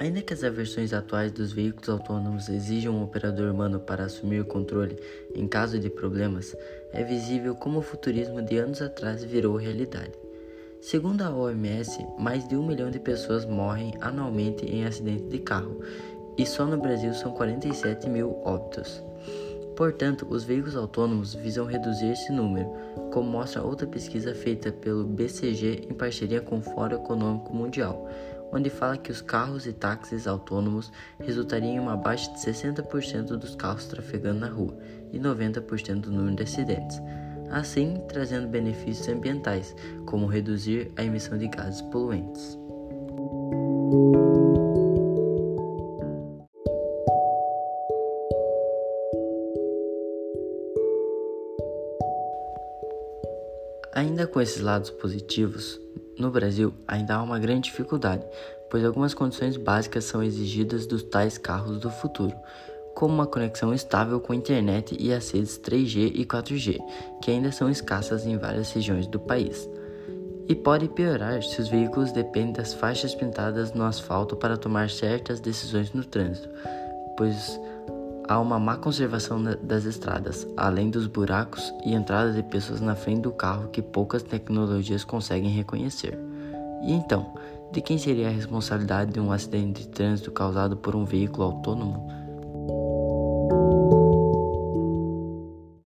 Ainda que as versões atuais dos veículos autônomos exijam um operador humano para assumir o controle em caso de problemas, é visível como o futurismo de anos atrás virou realidade. Segundo a OMS, mais de um milhão de pessoas morrem anualmente em acidentes de carro e só no Brasil são 47 mil óbitos. Portanto, os veículos autônomos visam reduzir esse número, como mostra outra pesquisa feita pelo BCG em parceria com o Fórum Econômico Mundial, onde fala que os carros e táxis autônomos resultariam em uma baixa de 60% dos carros trafegando na rua e 90% do número de acidentes, assim trazendo benefícios ambientais, como reduzir a emissão de gases poluentes. Ainda com esses lados positivos, no Brasil ainda há uma grande dificuldade, pois algumas condições básicas são exigidas dos tais carros do futuro, como uma conexão estável com a internet e as redes 3G e 4G, que ainda são escassas em várias regiões do país. E pode piorar se os veículos dependem das faixas pintadas no asfalto para tomar certas decisões no trânsito, pois há uma má conservação das estradas, além dos buracos e entradas de pessoas na frente do carro que poucas tecnologias conseguem reconhecer. E então, de quem seria a responsabilidade de um acidente de trânsito causado por um veículo autônomo?